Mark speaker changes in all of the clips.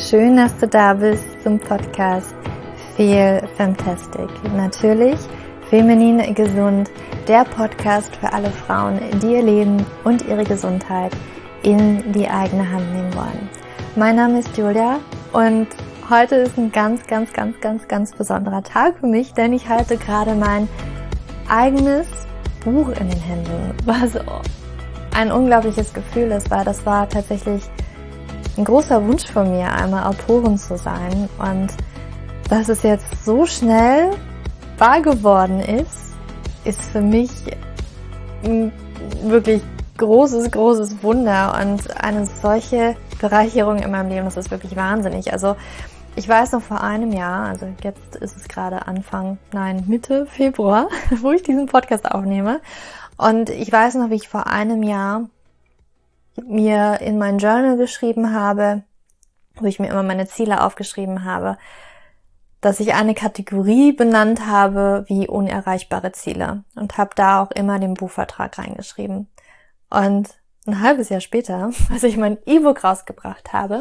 Speaker 1: schön, dass du da bist zum Podcast Feel Fantastic. Natürlich feminin gesund, der Podcast für alle Frauen, die ihr Leben und ihre Gesundheit in die eigene Hand nehmen wollen. Mein Name ist Julia und heute ist ein ganz, ganz, ganz, ganz, ganz besonderer Tag für mich, denn ich halte gerade mein eigenes Buch in den Händen, was ein unglaubliches Gefühl ist, weil das war tatsächlich ein großer Wunsch von mir, einmal Autorin zu sein. Und dass es jetzt so schnell wahr geworden ist, ist für mich ein wirklich großes, großes Wunder und eine solche Bereicherung in meinem Leben, das ist wirklich wahnsinnig. Also ich weiß noch vor einem Jahr, also jetzt ist es gerade Anfang, nein, Mitte Februar, wo ich diesen Podcast aufnehme. Und ich weiß noch, wie ich vor einem Jahr mir in mein Journal geschrieben habe, wo ich mir immer meine Ziele aufgeschrieben habe, dass ich eine Kategorie benannt habe wie unerreichbare Ziele und habe da auch immer den Buchvertrag reingeschrieben. Und ein halbes Jahr später, als ich mein E-Book rausgebracht habe,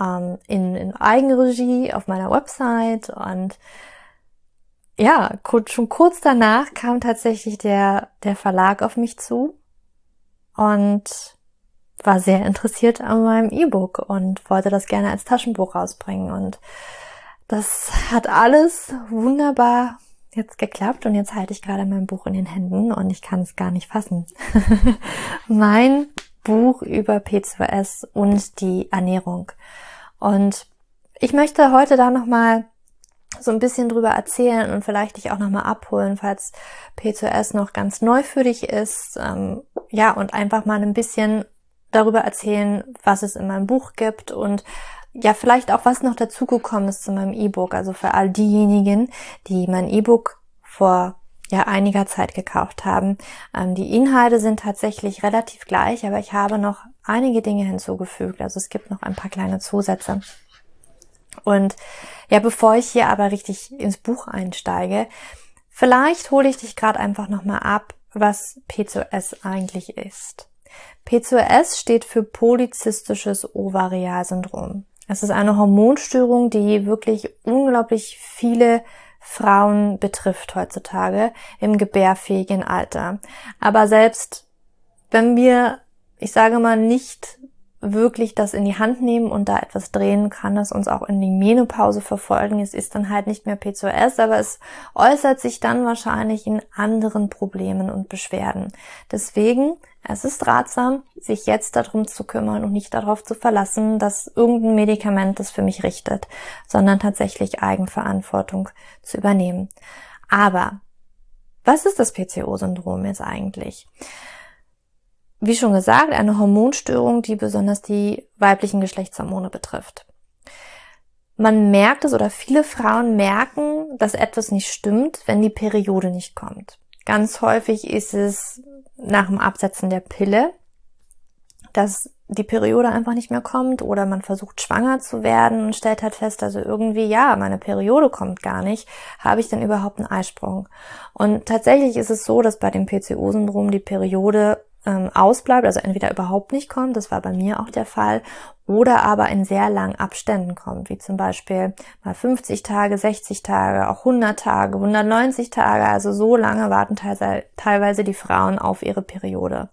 Speaker 1: ähm, in, in Eigenregie auf meiner Website und ja, schon kurz danach kam tatsächlich der, der Verlag auf mich zu und war sehr interessiert an meinem E-Book und wollte das gerne als Taschenbuch rausbringen. Und das hat alles wunderbar jetzt geklappt und jetzt halte ich gerade mein Buch in den Händen und ich kann es gar nicht fassen. mein Buch über P2S und die Ernährung. Und ich möchte heute da nochmal so ein bisschen drüber erzählen und vielleicht dich auch nochmal abholen, falls P2S noch ganz neu für dich ist. Ähm, ja, und einfach mal ein bisschen darüber erzählen, was es in meinem Buch gibt und ja, vielleicht auch was noch dazugekommen ist zu meinem E-Book. Also für all diejenigen, die mein E-Book vor ja einiger Zeit gekauft haben. Ähm, die Inhalte sind tatsächlich relativ gleich, aber ich habe noch einige Dinge hinzugefügt. Also es gibt noch ein paar kleine Zusätze. Und ja, bevor ich hier aber richtig ins Buch einsteige, vielleicht hole ich dich gerade einfach nochmal ab, was P2S eigentlich ist. P2S steht für polyzystisches Ovarialsyndrom. Es ist eine Hormonstörung, die wirklich unglaublich viele Frauen betrifft heutzutage im gebärfähigen Alter. Aber selbst wenn wir, ich sage mal, nicht wirklich das in die Hand nehmen und da etwas drehen, kann es uns auch in die Menopause verfolgen. Es ist dann halt nicht mehr PCOS, aber es äußert sich dann wahrscheinlich in anderen Problemen und Beschwerden. Deswegen, es ist ratsam, sich jetzt darum zu kümmern und nicht darauf zu verlassen, dass irgendein Medikament das für mich richtet, sondern tatsächlich Eigenverantwortung zu übernehmen. Aber was ist das PCO-Syndrom jetzt eigentlich? Wie schon gesagt, eine Hormonstörung, die besonders die weiblichen Geschlechtshormone betrifft. Man merkt es oder viele Frauen merken, dass etwas nicht stimmt, wenn die Periode nicht kommt. Ganz häufig ist es nach dem Absetzen der Pille, dass die Periode einfach nicht mehr kommt oder man versucht schwanger zu werden und stellt halt fest, also irgendwie, ja, meine Periode kommt gar nicht, habe ich denn überhaupt einen Eisprung? Und tatsächlich ist es so, dass bei dem PCO-Syndrom die Periode ähm, ausbleibt, also entweder überhaupt nicht kommt, das war bei mir auch der Fall, oder aber in sehr langen Abständen kommt, wie zum Beispiel mal 50 Tage, 60 Tage, auch 100 Tage, 190 Tage, also so lange warten teilweise die Frauen auf ihre Periode.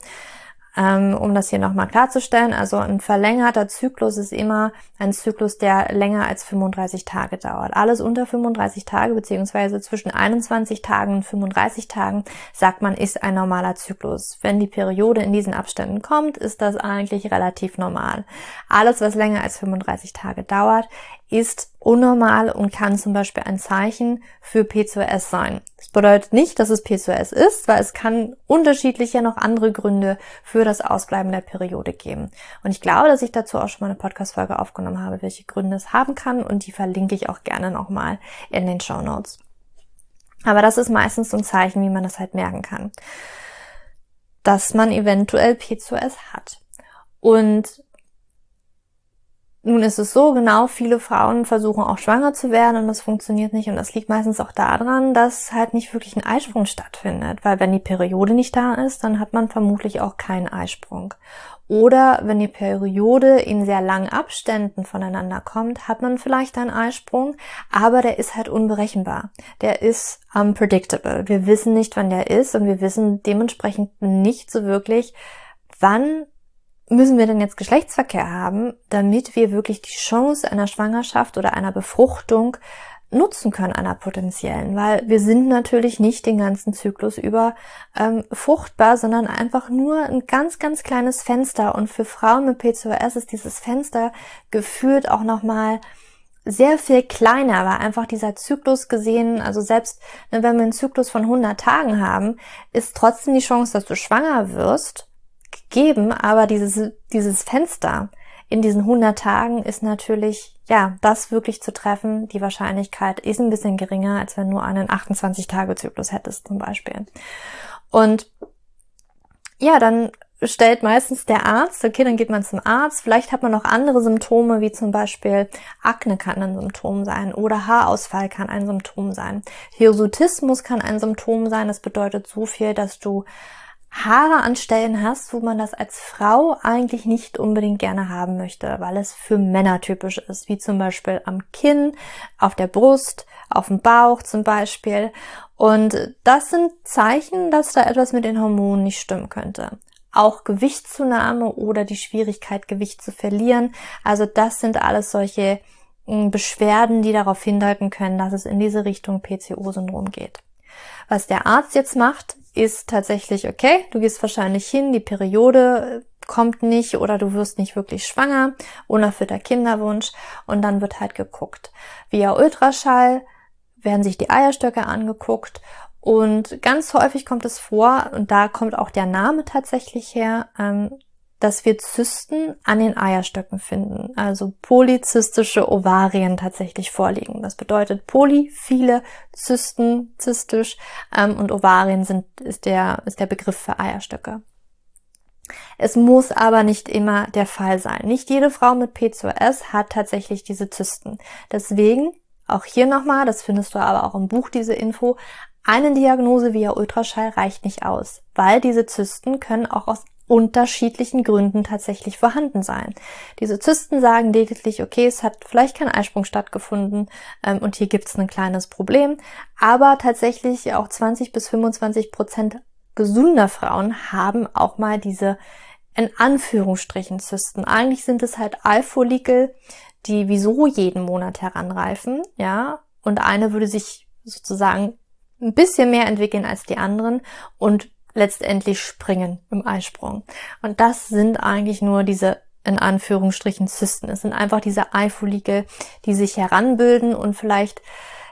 Speaker 1: Ähm, um das hier nochmal klarzustellen, also ein verlängerter Zyklus ist immer ein Zyklus, der länger als 35 Tage dauert. Alles unter 35 Tage beziehungsweise zwischen 21 Tagen und 35 Tagen sagt man, ist ein normaler Zyklus. Wenn die Periode in diesen Abständen kommt, ist das eigentlich relativ normal. Alles, was länger als 35 Tage dauert, ist unnormal und kann zum Beispiel ein Zeichen für P2S sein. Das bedeutet nicht, dass es P2S ist, weil es kann unterschiedliche noch andere Gründe für das Ausbleiben der Periode geben. Und ich glaube, dass ich dazu auch schon mal eine Podcast-Folge aufgenommen habe, welche Gründe es haben kann und die verlinke ich auch gerne nochmal in den Show Notes. Aber das ist meistens so ein Zeichen, wie man das halt merken kann. Dass man eventuell P2S hat. Und nun ist es so, genau, viele Frauen versuchen auch schwanger zu werden und das funktioniert nicht und das liegt meistens auch daran, dass halt nicht wirklich ein Eisprung stattfindet, weil wenn die Periode nicht da ist, dann hat man vermutlich auch keinen Eisprung. Oder wenn die Periode in sehr langen Abständen voneinander kommt, hat man vielleicht einen Eisprung, aber der ist halt unberechenbar. Der ist unpredictable. Wir wissen nicht, wann der ist und wir wissen dementsprechend nicht so wirklich, wann müssen wir denn jetzt Geschlechtsverkehr haben, damit wir wirklich die Chance einer Schwangerschaft oder einer Befruchtung nutzen können, einer potenziellen, weil wir sind natürlich nicht den ganzen Zyklus über ähm, fruchtbar, sondern einfach nur ein ganz, ganz kleines Fenster. Und für Frauen mit PCOS ist dieses Fenster gefühlt auch nochmal sehr viel kleiner, weil einfach dieser Zyklus gesehen, also selbst ne, wenn wir einen Zyklus von 100 Tagen haben, ist trotzdem die Chance, dass du schwanger wirst, geben, aber dieses, dieses Fenster in diesen 100 Tagen ist natürlich, ja, das wirklich zu treffen, die Wahrscheinlichkeit ist ein bisschen geringer, als wenn du einen 28-Tage-Zyklus hättest zum Beispiel. Und ja, dann stellt meistens der Arzt, okay, dann geht man zum Arzt, vielleicht hat man noch andere Symptome, wie zum Beispiel Akne kann ein Symptom sein oder Haarausfall kann ein Symptom sein. Hirsutismus kann ein Symptom sein, das bedeutet so viel, dass du Haare an Stellen hast, wo man das als Frau eigentlich nicht unbedingt gerne haben möchte, weil es für Männer typisch ist, wie zum Beispiel am Kinn, auf der Brust, auf dem Bauch zum Beispiel. Und das sind Zeichen, dass da etwas mit den Hormonen nicht stimmen könnte. Auch Gewichtszunahme oder die Schwierigkeit, Gewicht zu verlieren. Also das sind alles solche hm, Beschwerden, die darauf hindeuten können, dass es in diese Richtung PCO-Syndrom geht. Was der Arzt jetzt macht, ist tatsächlich okay. Du gehst wahrscheinlich hin, die Periode kommt nicht oder du wirst nicht wirklich schwanger, unerfüllter Kinderwunsch und dann wird halt geguckt. Via Ultraschall werden sich die Eierstöcke angeguckt und ganz häufig kommt es vor, und da kommt auch der Name tatsächlich her, ähm, dass wir Zysten an den Eierstöcken finden, also polyzystische Ovarien tatsächlich vorliegen. Das bedeutet poly, viele Zysten, zystisch ähm, und Ovarien sind, ist, der, ist der Begriff für Eierstöcke. Es muss aber nicht immer der Fall sein. Nicht jede Frau mit PCOS hat tatsächlich diese Zysten. Deswegen auch hier nochmal, das findest du aber auch im Buch, diese Info, eine Diagnose via Ultraschall reicht nicht aus, weil diese Zysten können auch aus unterschiedlichen Gründen tatsächlich vorhanden sein. Diese Zysten sagen lediglich, okay, es hat vielleicht kein Eisprung stattgefunden ähm, und hier gibt es ein kleines Problem, aber tatsächlich auch 20 bis 25 Prozent gesunder Frauen haben auch mal diese in Anführungsstrichen Zysten. Eigentlich sind es halt Eifolikel, die wieso jeden Monat heranreifen, ja, und eine würde sich sozusagen ein bisschen mehr entwickeln als die anderen und letztendlich springen im Eisprung. Und das sind eigentlich nur diese in Anführungsstrichen Zysten. Es sind einfach diese Eifolikel, die sich heranbilden und vielleicht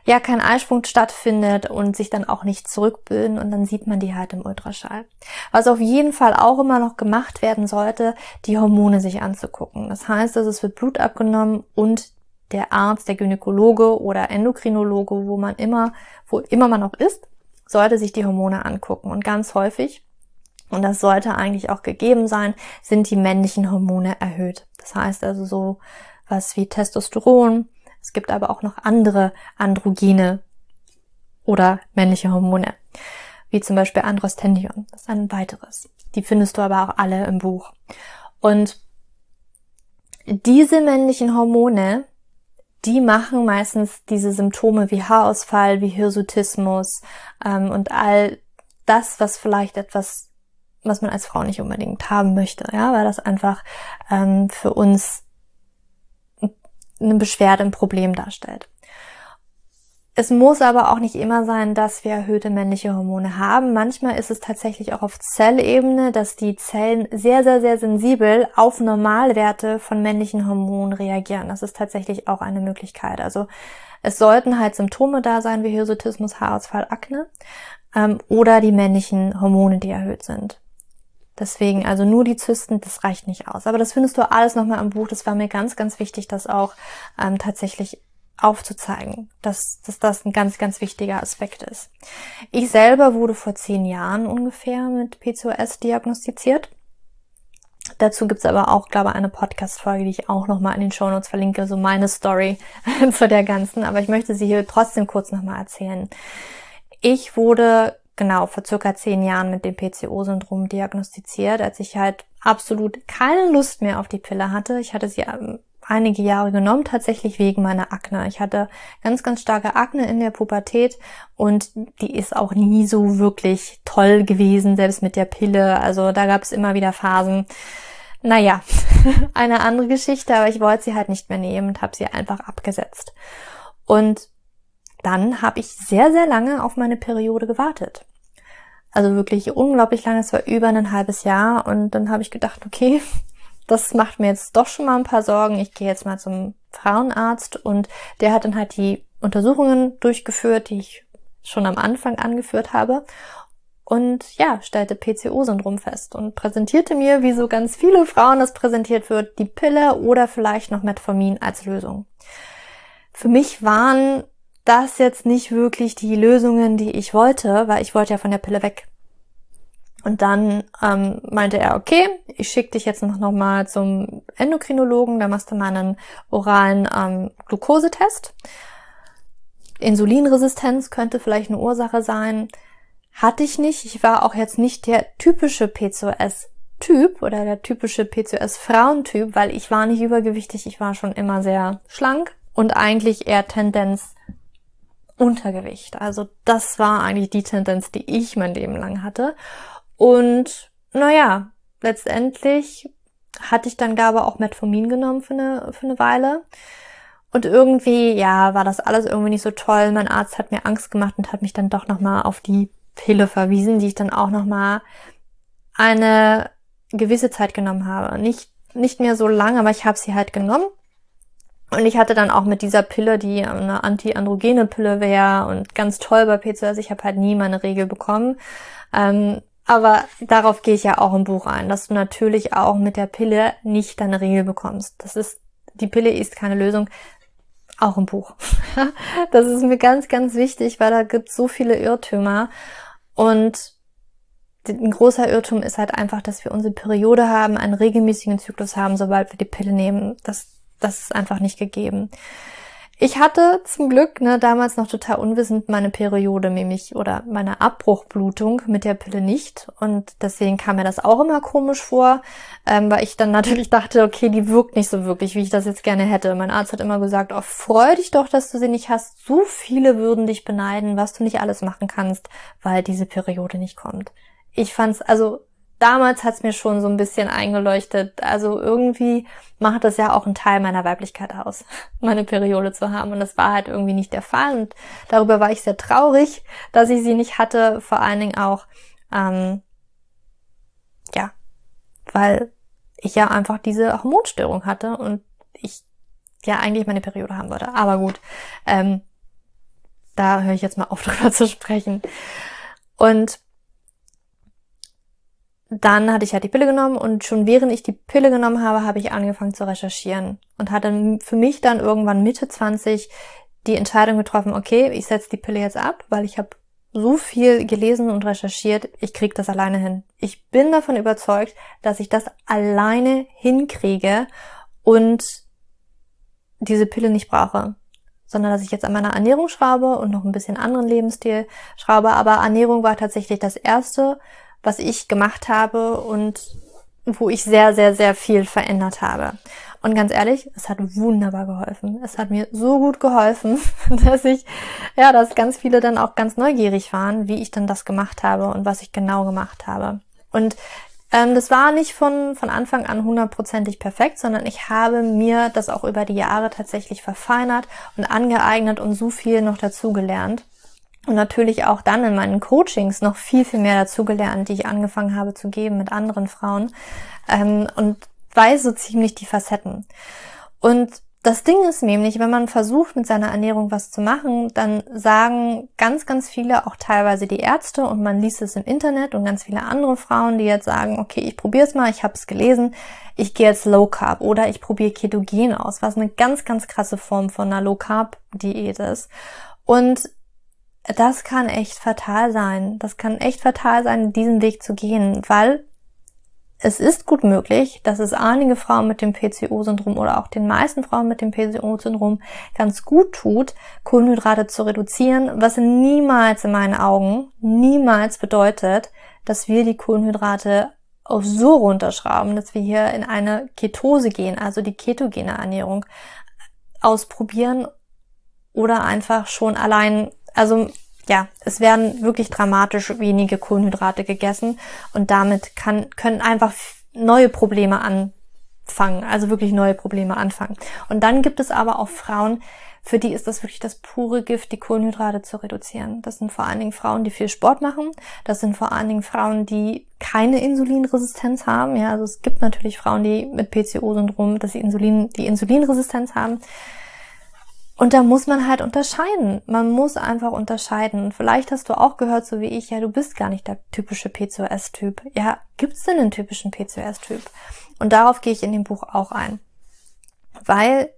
Speaker 1: ja kein Eisprung stattfindet und sich dann auch nicht zurückbilden und dann sieht man die halt im Ultraschall. Was auf jeden Fall auch immer noch gemacht werden sollte, die Hormone sich anzugucken. Das heißt, dass es wird Blut abgenommen und der Arzt, der Gynäkologe oder Endokrinologe, wo man immer, wo immer man auch ist, sollte sich die Hormone angucken. Und ganz häufig, und das sollte eigentlich auch gegeben sein, sind die männlichen Hormone erhöht. Das heißt also so was wie Testosteron. Es gibt aber auch noch andere Androgene oder männliche Hormone, wie zum Beispiel Androstendion. Das ist ein weiteres. Die findest du aber auch alle im Buch. Und diese männlichen Hormone die machen meistens diese Symptome wie Haarausfall, wie Hirsutismus ähm, und all das, was vielleicht etwas, was man als Frau nicht unbedingt haben möchte, ja, weil das einfach ähm, für uns eine Beschwerde, ein Problem darstellt. Es muss aber auch nicht immer sein, dass wir erhöhte männliche Hormone haben. Manchmal ist es tatsächlich auch auf Zellebene, dass die Zellen sehr, sehr, sehr sensibel auf Normalwerte von männlichen Hormonen reagieren. Das ist tatsächlich auch eine Möglichkeit. Also es sollten halt Symptome da sein wie Hirsutismus, Haarausfall, Akne ähm, oder die männlichen Hormone, die erhöht sind. Deswegen, also nur die Zysten, das reicht nicht aus. Aber das findest du alles nochmal im Buch. Das war mir ganz, ganz wichtig, das auch ähm, tatsächlich aufzuzeigen, dass, dass das ein ganz, ganz wichtiger Aspekt ist. Ich selber wurde vor zehn Jahren ungefähr mit PCOS diagnostiziert. Dazu gibt's aber auch, glaube ich, eine Podcast-Folge, die ich auch nochmal in den Shownotes verlinke, so meine Story zu der ganzen. Aber ich möchte sie hier trotzdem kurz nochmal erzählen. Ich wurde genau vor circa zehn Jahren mit dem PCO-Syndrom diagnostiziert, als ich halt absolut keine Lust mehr auf die Pille hatte. Ich hatte sie ähm, einige Jahre genommen, tatsächlich wegen meiner Akne. Ich hatte ganz, ganz starke Akne in der Pubertät und die ist auch nie so wirklich toll gewesen, selbst mit der Pille. Also da gab es immer wieder Phasen. Naja, eine andere Geschichte, aber ich wollte sie halt nicht mehr nehmen und habe sie einfach abgesetzt. Und dann habe ich sehr, sehr lange auf meine Periode gewartet. Also wirklich unglaublich lange, es war über ein halbes Jahr und dann habe ich gedacht, okay, das macht mir jetzt doch schon mal ein paar Sorgen. Ich gehe jetzt mal zum Frauenarzt und der hat dann halt die Untersuchungen durchgeführt, die ich schon am Anfang angeführt habe. Und ja, stellte PCO-Syndrom fest und präsentierte mir, wie so ganz viele Frauen das präsentiert wird, die Pille oder vielleicht noch Metformin als Lösung. Für mich waren das jetzt nicht wirklich die Lösungen, die ich wollte, weil ich wollte ja von der Pille weg. Und dann ähm, meinte er, okay, ich schicke dich jetzt noch, noch mal zum Endokrinologen, da machst du mal einen oralen ähm, Glukosetest. Insulinresistenz könnte vielleicht eine Ursache sein. Hatte ich nicht. Ich war auch jetzt nicht der typische PCOS-Typ oder der typische PCOS-Frauentyp, weil ich war nicht übergewichtig, ich war schon immer sehr schlank und eigentlich eher Tendenz Untergewicht. Also das war eigentlich die Tendenz, die ich mein Leben lang hatte. Und naja, letztendlich hatte ich dann Gabe auch Metformin genommen für eine, für eine Weile. Und irgendwie, ja, war das alles irgendwie nicht so toll. Mein Arzt hat mir Angst gemacht und hat mich dann doch nochmal auf die Pille verwiesen, die ich dann auch nochmal eine gewisse Zeit genommen habe. Nicht, nicht mehr so lange, aber ich habe sie halt genommen. Und ich hatte dann auch mit dieser Pille, die eine antiandrogene Pille wäre und ganz toll bei PCOS, ich habe halt nie meine Regel bekommen. Ähm, aber darauf gehe ich ja auch im Buch ein, dass du natürlich auch mit der Pille nicht deine Regel bekommst. Das ist, die Pille ist keine Lösung. Auch im Buch. das ist mir ganz, ganz wichtig, weil da gibt so viele Irrtümer. Und ein großer Irrtum ist halt einfach, dass wir unsere Periode haben, einen regelmäßigen Zyklus haben, sobald wir die Pille nehmen. Das, das ist einfach nicht gegeben. Ich hatte zum Glück ne, damals noch total unwissend meine Periode, nämlich oder meine Abbruchblutung mit der Pille nicht. Und deswegen kam mir das auch immer komisch vor, ähm, weil ich dann natürlich dachte, okay, die wirkt nicht so wirklich, wie ich das jetzt gerne hätte. Mein Arzt hat immer gesagt, oh, freu dich doch, dass du sie nicht hast. So viele würden dich beneiden, was du nicht alles machen kannst, weil diese Periode nicht kommt. Ich fand's, also damals hat's mir schon so ein bisschen eingeleuchtet. Also irgendwie macht das ja auch einen Teil meiner Weiblichkeit aus, meine Periode zu haben. Und das war halt irgendwie nicht der Fall. Und darüber war ich sehr traurig, dass ich sie nicht hatte. Vor allen Dingen auch, ähm, ja, weil ich ja einfach diese Hormonstörung hatte und ich ja eigentlich meine Periode haben wollte. Aber gut, ähm, da höre ich jetzt mal auf drüber zu sprechen. Und dann hatte ich halt die Pille genommen und schon während ich die Pille genommen habe, habe ich angefangen zu recherchieren und hatte für mich dann irgendwann Mitte 20 die Entscheidung getroffen, okay, ich setze die Pille jetzt ab, weil ich habe so viel gelesen und recherchiert, ich krieg das alleine hin. Ich bin davon überzeugt, dass ich das alleine hinkriege und diese Pille nicht brauche, sondern dass ich jetzt an meiner Ernährung schraube und noch ein bisschen anderen Lebensstil schraube, aber Ernährung war tatsächlich das erste, was ich gemacht habe und wo ich sehr, sehr, sehr viel verändert habe. Und ganz ehrlich, es hat wunderbar geholfen. Es hat mir so gut geholfen, dass ich, ja, dass ganz viele dann auch ganz neugierig waren, wie ich dann das gemacht habe und was ich genau gemacht habe. Und ähm, das war nicht von, von Anfang an hundertprozentig perfekt, sondern ich habe mir das auch über die Jahre tatsächlich verfeinert und angeeignet und so viel noch dazugelernt und natürlich auch dann in meinen Coachings noch viel, viel mehr dazugelernt, die ich angefangen habe zu geben mit anderen Frauen ähm, und weiß so ziemlich die Facetten. Und das Ding ist nämlich, wenn man versucht, mit seiner Ernährung was zu machen, dann sagen ganz, ganz viele, auch teilweise die Ärzte, und man liest es im Internet und ganz viele andere Frauen, die jetzt sagen, okay, ich probiere es mal, ich habe es gelesen, ich gehe jetzt Low Carb oder ich probiere Ketogen aus, was eine ganz, ganz krasse Form von einer Low Carb Diät ist. Und das kann echt fatal sein. Das kann echt fatal sein, diesen Weg zu gehen, weil es ist gut möglich, dass es einige Frauen mit dem PCO-Syndrom oder auch den meisten Frauen mit dem PCO-Syndrom ganz gut tut, Kohlenhydrate zu reduzieren, was niemals in meinen Augen, niemals bedeutet, dass wir die Kohlenhydrate auch so runterschrauben, dass wir hier in eine Ketose gehen, also die ketogene Ernährung ausprobieren oder einfach schon allein, also ja, es werden wirklich dramatisch wenige Kohlenhydrate gegessen und damit kann, können einfach neue Probleme anfangen, also wirklich neue Probleme anfangen. Und dann gibt es aber auch Frauen, für die ist das wirklich das pure Gift, die Kohlenhydrate zu reduzieren. Das sind vor allen Dingen Frauen, die viel Sport machen. Das sind vor allen Dingen Frauen, die keine Insulinresistenz haben. Ja, also es gibt natürlich Frauen, die mit PCO-Syndrom, dass sie Insulin, die Insulinresistenz haben. Und da muss man halt unterscheiden. Man muss einfach unterscheiden. Und vielleicht hast du auch gehört, so wie ich, ja, du bist gar nicht der typische PCOS-Typ. Ja, gibt's denn einen typischen PCOS-Typ? Und darauf gehe ich in dem Buch auch ein. Weil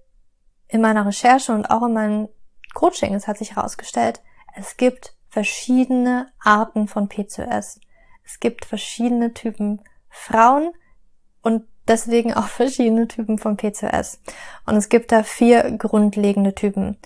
Speaker 1: in meiner Recherche und auch in meinem Coaching, es hat sich herausgestellt, es gibt verschiedene Arten von PCOS. Es gibt verschiedene Typen Frauen und deswegen auch verschiedene Typen von PCOS. Und es gibt da vier grundlegende Typen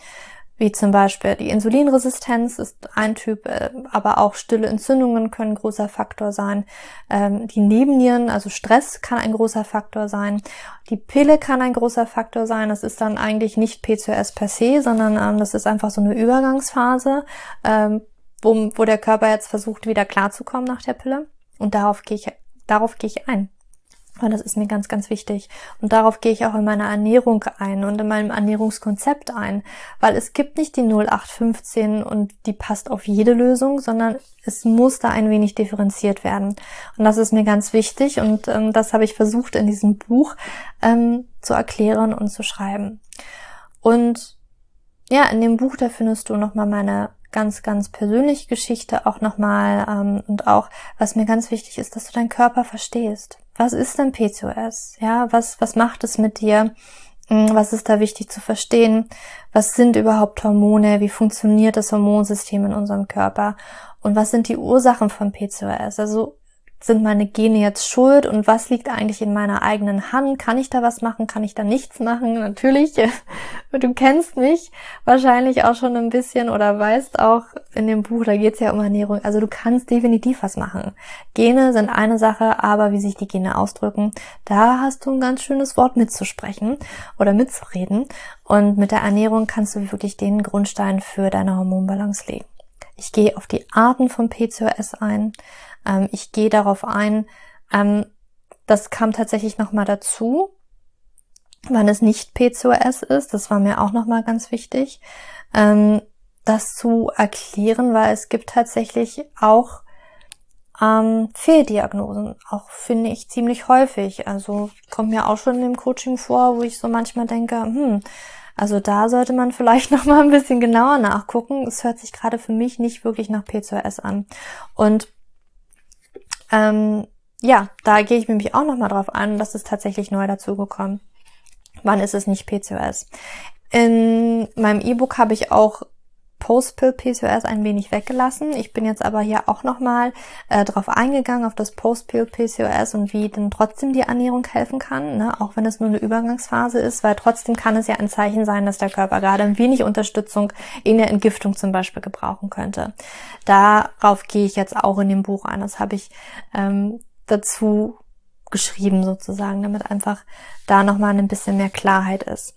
Speaker 1: wie zum Beispiel die Insulinresistenz ist ein Typ, äh, aber auch stille Entzündungen können ein großer Faktor sein. Ähm, die Nebennieren, also Stress kann ein großer Faktor sein. Die Pille kann ein großer Faktor sein. Das ist dann eigentlich nicht PCOS per se, sondern ähm, das ist einfach so eine Übergangsphase, ähm, wo, der Körper jetzt versucht, wieder klarzukommen nach der Pille. Und darauf gehe ich, darauf gehe ich ein. Und das ist mir ganz, ganz wichtig. Und darauf gehe ich auch in meiner Ernährung ein und in meinem Ernährungskonzept ein. Weil es gibt nicht die 0815 und die passt auf jede Lösung, sondern es muss da ein wenig differenziert werden. Und das ist mir ganz wichtig und ähm, das habe ich versucht in diesem Buch ähm, zu erklären und zu schreiben. Und ja, in dem Buch, da findest du nochmal meine ganz, ganz persönliche Geschichte auch nochmal ähm, und auch, was mir ganz wichtig ist, dass du deinen Körper verstehst was ist denn PCOS? Ja, was, was macht es mit dir? Hm, was ist da wichtig zu verstehen? Was sind überhaupt Hormone? Wie funktioniert das Hormonsystem in unserem Körper? Und was sind die Ursachen von PCOS? Also sind meine Gene jetzt schuld und was liegt eigentlich in meiner eigenen Hand? Kann ich da was machen? Kann ich da nichts machen? Natürlich, du kennst mich wahrscheinlich auch schon ein bisschen oder weißt auch in dem Buch, da geht es ja um Ernährung. Also du kannst definitiv was machen. Gene sind eine Sache, aber wie sich die Gene ausdrücken, da hast du ein ganz schönes Wort mitzusprechen oder mitzureden. Und mit der Ernährung kannst du wirklich den Grundstein für deine Hormonbalance legen. Ich gehe auf die Arten von PCOS ein. Ähm, ich gehe darauf ein, ähm, das kam tatsächlich nochmal dazu, wann es nicht PCOS ist. Das war mir auch nochmal ganz wichtig, ähm, das zu erklären, weil es gibt tatsächlich auch ähm, Fehldiagnosen, auch finde ich ziemlich häufig. Also kommt mir auch schon im Coaching vor, wo ich so manchmal denke, hm, also da sollte man vielleicht noch mal ein bisschen genauer nachgucken. Es hört sich gerade für mich nicht wirklich nach P2S an. Und ähm, ja, da gehe ich nämlich auch noch mal drauf an. Das ist tatsächlich neu dazugekommen. Wann ist es nicht PCOS? In meinem E-Book habe ich auch Post-Pill PCOS ein wenig weggelassen. Ich bin jetzt aber hier auch nochmal äh, drauf eingegangen, auf das Post-Pill PCOS und wie dann trotzdem die Ernährung helfen kann, ne? auch wenn es nur eine Übergangsphase ist, weil trotzdem kann es ja ein Zeichen sein, dass der Körper gerade ein wenig Unterstützung in der Entgiftung zum Beispiel gebrauchen könnte. Darauf gehe ich jetzt auch in dem Buch ein. Das habe ich ähm, dazu geschrieben sozusagen, damit einfach da nochmal ein bisschen mehr Klarheit ist.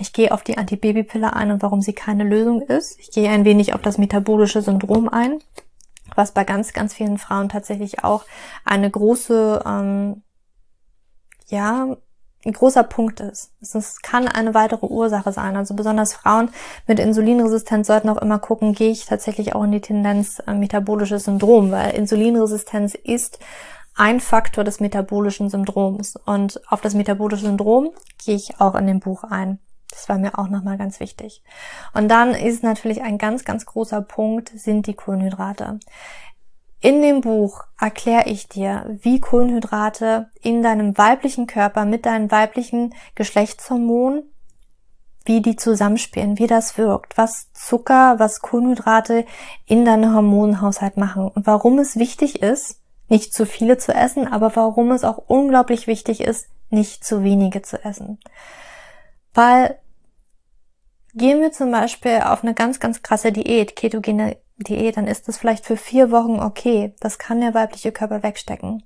Speaker 1: Ich gehe auf die Antibabypille ein und warum sie keine Lösung ist. Ich gehe ein wenig auf das metabolische Syndrom ein, was bei ganz, ganz vielen Frauen tatsächlich auch eine große, ähm, ja, ein großer Punkt ist. Es kann eine weitere Ursache sein. Also besonders Frauen mit Insulinresistenz sollten auch immer gucken, gehe ich tatsächlich auch in die Tendenz äh, metabolisches Syndrom, weil Insulinresistenz ist ein Faktor des metabolischen Syndroms. Und auf das metabolische Syndrom gehe ich auch in dem Buch ein. Das war mir auch nochmal ganz wichtig. Und dann ist natürlich ein ganz, ganz großer Punkt, sind die Kohlenhydrate. In dem Buch erkläre ich dir, wie Kohlenhydrate in deinem weiblichen Körper mit deinen weiblichen Geschlechtshormonen, wie die zusammenspielen, wie das wirkt, was Zucker, was Kohlenhydrate in deinem Hormonhaushalt machen und warum es wichtig ist, nicht zu viele zu essen, aber warum es auch unglaublich wichtig ist, nicht zu wenige zu essen. Weil gehen wir zum Beispiel auf eine ganz, ganz krasse Diät, ketogene Diät, dann ist das vielleicht für vier Wochen okay. Das kann der weibliche Körper wegstecken.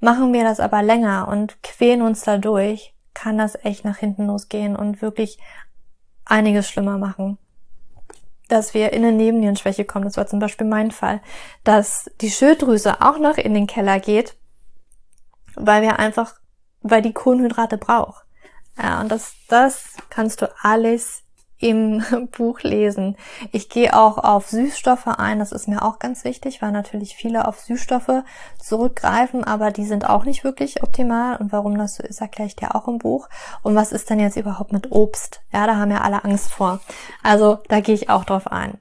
Speaker 1: Machen wir das aber länger und quälen uns dadurch, kann das echt nach hinten losgehen und wirklich einiges schlimmer machen. Dass wir in eine Nebennierenschwäche kommen, das war zum Beispiel mein Fall, dass die Schilddrüse auch noch in den Keller geht, weil wir einfach, weil die Kohlenhydrate braucht. Ja, und das, das kannst du alles im Buch lesen. Ich gehe auch auf Süßstoffe ein, das ist mir auch ganz wichtig, weil natürlich viele auf Süßstoffe zurückgreifen, aber die sind auch nicht wirklich optimal. Und warum das so ist, erkläre ich dir auch im Buch. Und was ist denn jetzt überhaupt mit Obst? Ja, da haben ja alle Angst vor. Also da gehe ich auch drauf ein.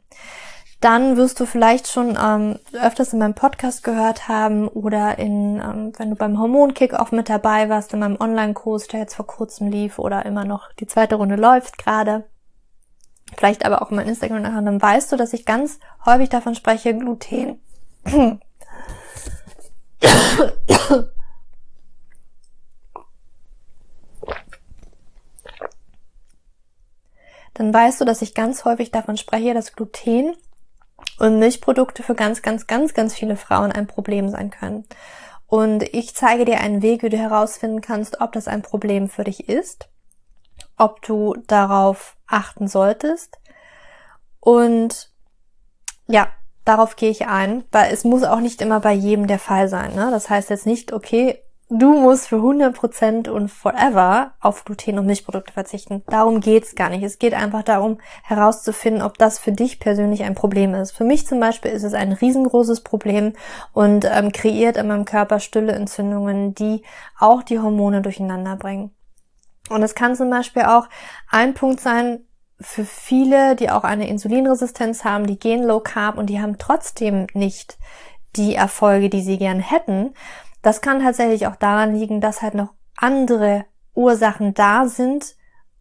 Speaker 1: Dann wirst du vielleicht schon ähm, öfters in meinem Podcast gehört haben oder in, ähm, wenn du beim Hormonkick-Off mit dabei warst, in meinem Online-Kurs, der jetzt vor kurzem lief oder immer noch die zweite Runde läuft gerade vielleicht aber auch in meinem Instagram nachher, dann weißt du, dass ich ganz häufig davon spreche, Gluten. dann weißt du, dass ich ganz häufig davon spreche, dass Gluten und Milchprodukte für ganz, ganz, ganz, ganz viele Frauen ein Problem sein können. Und ich zeige dir einen Weg, wie du herausfinden kannst, ob das ein Problem für dich ist ob du darauf achten solltest. Und ja, darauf gehe ich ein, weil es muss auch nicht immer bei jedem der Fall sein. Ne? Das heißt jetzt nicht, okay, du musst für 100% und forever auf Gluten und Milchprodukte verzichten. Darum geht's gar nicht. Es geht einfach darum, herauszufinden, ob das für dich persönlich ein Problem ist. Für mich zum Beispiel ist es ein riesengroßes Problem und ähm, kreiert in meinem Körper stille Entzündungen, die auch die Hormone durcheinander bringen. Und es kann zum Beispiel auch ein Punkt sein für viele, die auch eine Insulinresistenz haben, die gehen low carb und die haben trotzdem nicht die Erfolge, die sie gern hätten. Das kann tatsächlich auch daran liegen, dass halt noch andere Ursachen da sind.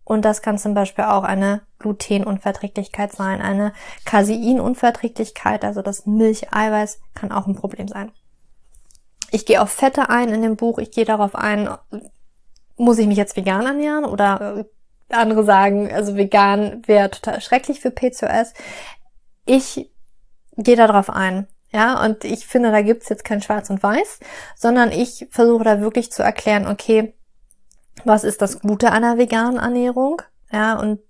Speaker 1: Und das kann zum Beispiel auch eine Glutenunverträglichkeit sein, eine Caseinunverträglichkeit, also das Milcheiweiß kann auch ein Problem sein. Ich gehe auf Fette ein in dem Buch, ich gehe darauf ein, muss ich mich jetzt vegan ernähren oder andere sagen, also vegan wäre total schrecklich für PCOS. Ich gehe da drauf ein. Ja, und ich finde, da gibt's jetzt kein Schwarz und Weiß, sondern ich versuche da wirklich zu erklären, okay, was ist das Gute einer veganen Ernährung? Ja, und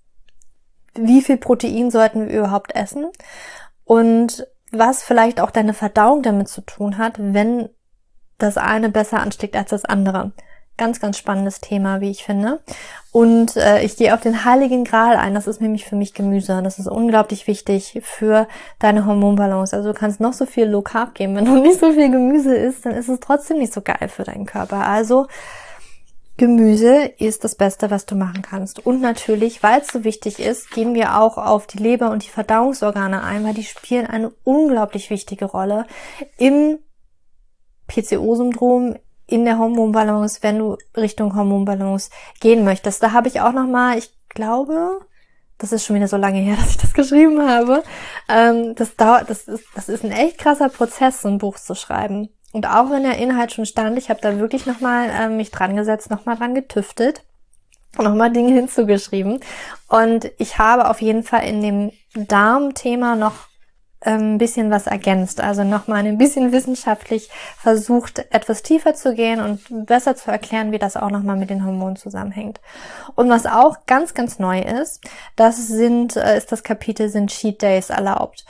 Speaker 1: wie viel Protein sollten wir überhaupt essen? Und was vielleicht auch deine Verdauung damit zu tun hat, wenn das eine besser ansteckt als das andere. Ganz, ganz spannendes Thema, wie ich finde. Und äh, ich gehe auf den Heiligen Gral ein. Das ist nämlich für mich Gemüse. Das ist unglaublich wichtig für deine Hormonbalance. Also du kannst noch so viel Low Carb geben. Wenn du nicht so viel Gemüse isst, dann ist es trotzdem nicht so geil für deinen Körper. Also Gemüse ist das Beste, was du machen kannst. Und natürlich, weil es so wichtig ist, gehen wir auch auf die Leber und die Verdauungsorgane ein, weil die spielen eine unglaublich wichtige Rolle im PCO-Syndrom, in der Hormonbalance, wenn du Richtung Hormonbalance gehen möchtest. Da habe ich auch noch mal, ich glaube, das ist schon wieder so lange her, dass ich das geschrieben habe. Ähm, das dauert, das ist, das ist ein echt krasser Prozess, so ein Buch zu schreiben. Und auch wenn der Inhalt schon stand, ich habe da wirklich noch mal ähm, mich dran gesetzt, noch mal dran getüftet noch mal Dinge hinzugeschrieben. Und ich habe auf jeden Fall in dem Darmthema noch ein ähm, bisschen was ergänzt. Also nochmal ein bisschen wissenschaftlich versucht, etwas tiefer zu gehen und besser zu erklären, wie das auch nochmal mit den Hormonen zusammenhängt. Und was auch ganz, ganz neu ist, das sind, äh, ist das Kapitel, sind Cheat Days erlaubt.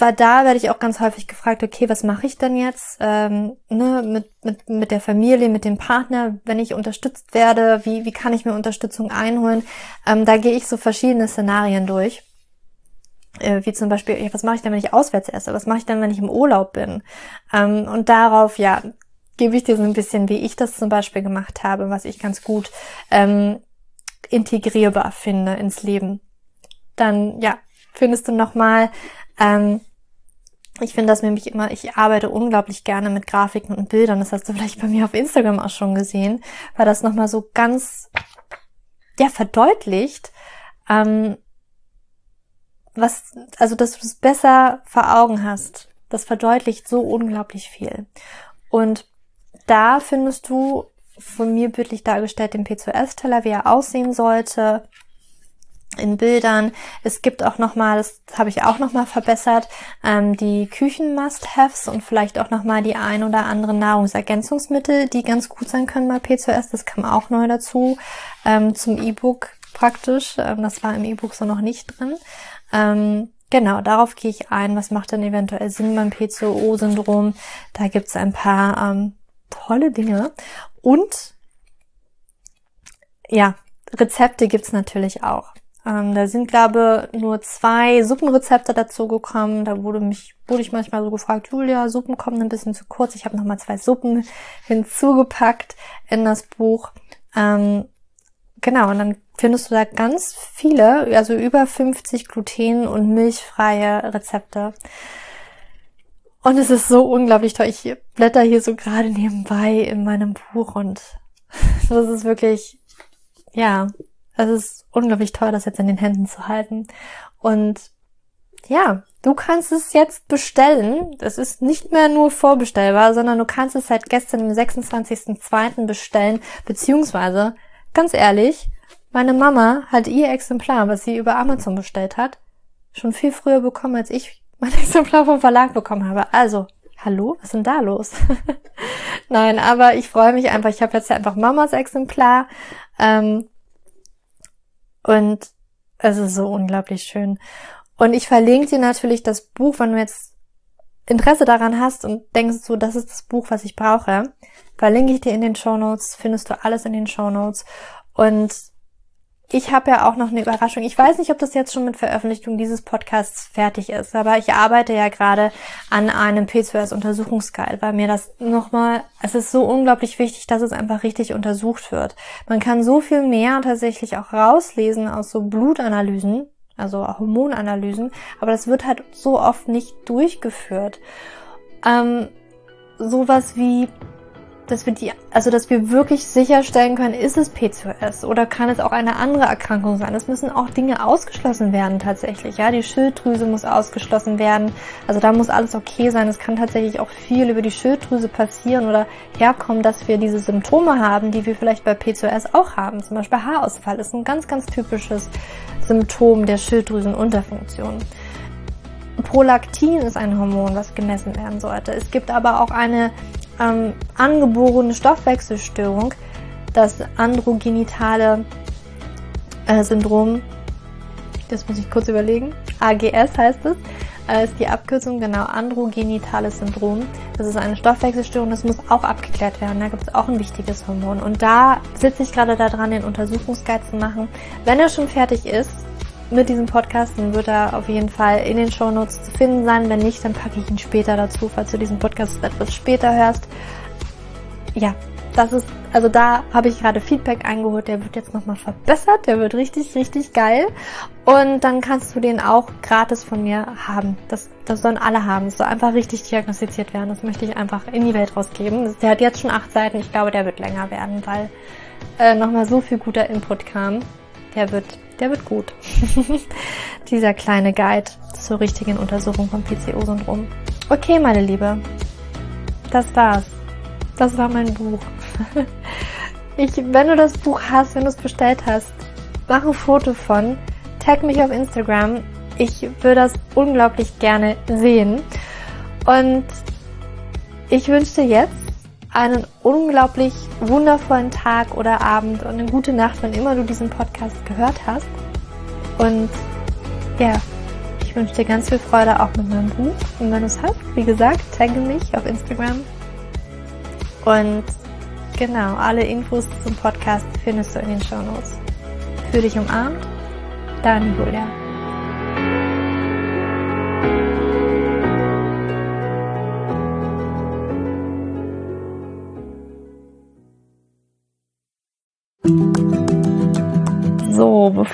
Speaker 1: Weil da werde ich auch ganz häufig gefragt, okay, was mache ich denn jetzt ähm, ne, mit, mit, mit der Familie, mit dem Partner, wenn ich unterstützt werde, wie, wie kann ich mir Unterstützung einholen? Ähm, da gehe ich so verschiedene Szenarien durch äh, wie zum Beispiel, ja, was mache ich denn, wenn ich auswärts esse? Was mache ich denn, wenn ich im Urlaub bin? Ähm, und darauf, ja, gebe ich dir so ein bisschen, wie ich das zum Beispiel gemacht habe, was ich ganz gut ähm, integrierbar finde ins Leben. Dann, ja, findest du nochmal, ähm, ich finde das nämlich immer, ich arbeite unglaublich gerne mit Grafiken und Bildern. Das hast du vielleicht bei mir auf Instagram auch schon gesehen, weil das nochmal so ganz, ja, verdeutlicht, ähm, was, also dass du es besser vor Augen hast. Das verdeutlicht so unglaublich viel. Und da findest du von mir bildlich dargestellt den P2S-Teller, wie er aussehen sollte in Bildern. Es gibt auch nochmal, das habe ich auch nochmal verbessert, ähm, die Küchen-Must-Haves und vielleicht auch nochmal die ein oder anderen Nahrungsergänzungsmittel, die ganz gut sein können bei P2S. Das kam auch neu dazu ähm, zum E-Book praktisch. Ähm, das war im E-Book so noch nicht drin. Ähm, genau, darauf gehe ich ein. Was macht denn eventuell Sinn beim P2O-Syndrom? Da gibt's ein paar ähm, tolle Dinge. Und ja, Rezepte gibt's natürlich auch. Ähm, da sind, glaube nur zwei Suppenrezepte dazu gekommen. Da wurde mich, wurde ich manchmal so gefragt, Julia, Suppen kommen ein bisschen zu kurz. Ich habe nochmal zwei Suppen hinzugepackt in das Buch. Ähm, genau, und dann findest du da ganz viele, also über 50 gluten- und milchfreie Rezepte. Und es ist so unglaublich toll. Ich blätter hier so gerade nebenbei in meinem Buch und das ist wirklich, ja, es ist unglaublich toll, das jetzt in den Händen zu halten. Und ja, du kannst es jetzt bestellen. Es ist nicht mehr nur vorbestellbar, sondern du kannst es seit gestern, am 26.02. bestellen. Beziehungsweise, ganz ehrlich, meine Mama hat ihr Exemplar, was sie über Amazon bestellt hat, schon viel früher bekommen, als ich mein Exemplar vom Verlag bekommen habe. Also, hallo, was ist denn da los? Nein, aber ich freue mich einfach. Ich habe jetzt einfach Mamas Exemplar. Ähm, und es ist so unglaublich schön. Und ich verlinke dir natürlich das Buch, wenn du jetzt Interesse daran hast und denkst so, das ist das Buch, was ich brauche. Verlinke ich dir in den Show Notes, findest du alles in den Show Notes. Und ich habe ja auch noch eine Überraschung. Ich weiß nicht, ob das jetzt schon mit Veröffentlichung dieses Podcasts fertig ist, aber ich arbeite ja gerade an einem P2S-Untersuchungsguide, weil mir das nochmal, es ist so unglaublich wichtig, dass es einfach richtig untersucht wird. Man kann so viel mehr tatsächlich auch rauslesen aus so Blutanalysen, also Hormonanalysen, aber das wird halt so oft nicht durchgeführt. Ähm, sowas wie dass wir die, also dass wir wirklich sicherstellen können, ist es P2S oder kann es auch eine andere Erkrankung sein? Es müssen auch Dinge ausgeschlossen werden tatsächlich. Ja, die Schilddrüse muss ausgeschlossen werden. Also da muss alles okay sein. Es kann tatsächlich auch viel über die Schilddrüse passieren oder herkommen, dass wir diese Symptome haben, die wir vielleicht bei P2S auch haben. Zum Beispiel Haarausfall ist ein ganz, ganz typisches Symptom der Schilddrüsenunterfunktion. Prolaktin ist ein Hormon, was gemessen werden sollte. Es gibt aber auch eine ähm, angeborene Stoffwechselstörung, das androgenitale äh, Syndrom, das muss ich kurz überlegen, AGS heißt es, äh, ist die Abkürzung, genau, androgenitales Syndrom. Das ist eine Stoffwechselstörung, das muss auch abgeklärt werden, da gibt es auch ein wichtiges Hormon. Und da sitze ich gerade daran, den Untersuchungsguide zu machen. Wenn er schon fertig ist, mit diesem Podcast, dann wird er auf jeden Fall in den Show Notes zu finden sein. Wenn nicht, dann packe ich ihn später dazu, falls du diesen Podcast etwas später hörst. Ja, das ist, also da habe ich gerade Feedback eingeholt, der wird jetzt nochmal verbessert, der wird richtig, richtig geil. Und dann kannst du den auch gratis von mir haben. Das, das sollen alle haben. Das soll einfach richtig diagnostiziert werden. Das möchte ich einfach in die Welt rausgeben. Der hat jetzt schon acht Seiten. Ich glaube, der wird länger werden, weil äh, nochmal so viel guter Input kam. Der wird der wird gut. Dieser kleine Guide zur richtigen Untersuchung von PCO-Syndrom. Okay, meine Liebe. Das war's. Das war mein Buch. Ich, wenn du das Buch hast, wenn du es bestellt hast, mach ein Foto von, tag mich auf Instagram. Ich würde das unglaublich gerne sehen. Und ich wünsche dir jetzt einen unglaublich wundervollen Tag oder Abend und eine gute Nacht, wann immer du diesen Podcast gehört hast. Und ja, ich wünsche dir ganz viel Freude auch mit meinem Buch. Und wenn du es hast, wie gesagt, tagge mich auf Instagram. Und genau, alle Infos zum Podcast findest du in den Show Notes. Für dich umarmt, deine Julia.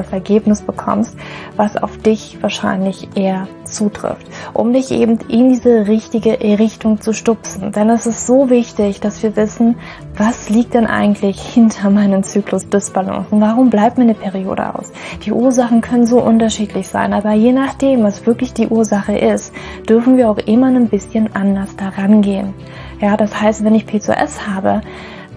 Speaker 1: das Ergebnis bekommst, was auf dich wahrscheinlich eher zutrifft, um dich eben in diese richtige Richtung zu stupsen. Denn es ist so wichtig, dass wir wissen, was liegt denn eigentlich hinter meinen Zyklusdysbalancen? Warum bleibt mir eine Periode aus? Die Ursachen können so unterschiedlich sein, aber je nachdem, was wirklich die Ursache ist, dürfen wir auch immer ein bisschen anders daran gehen. Ja, das heißt, wenn ich P2S habe,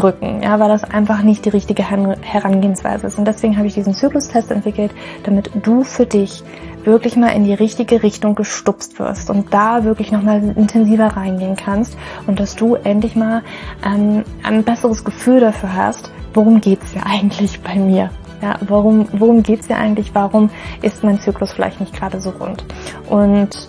Speaker 1: drücken, ja, weil das einfach nicht die richtige Herangehensweise ist. Und deswegen habe ich diesen Zyklustest entwickelt, damit du für dich wirklich mal in die richtige Richtung gestupst wirst und da wirklich nochmal intensiver reingehen kannst und dass du endlich mal ähm, ein besseres Gefühl dafür hast, worum geht's ja eigentlich bei mir. Ja, warum, worum geht's ja eigentlich? Warum ist mein Zyklus vielleicht nicht gerade so rund? Und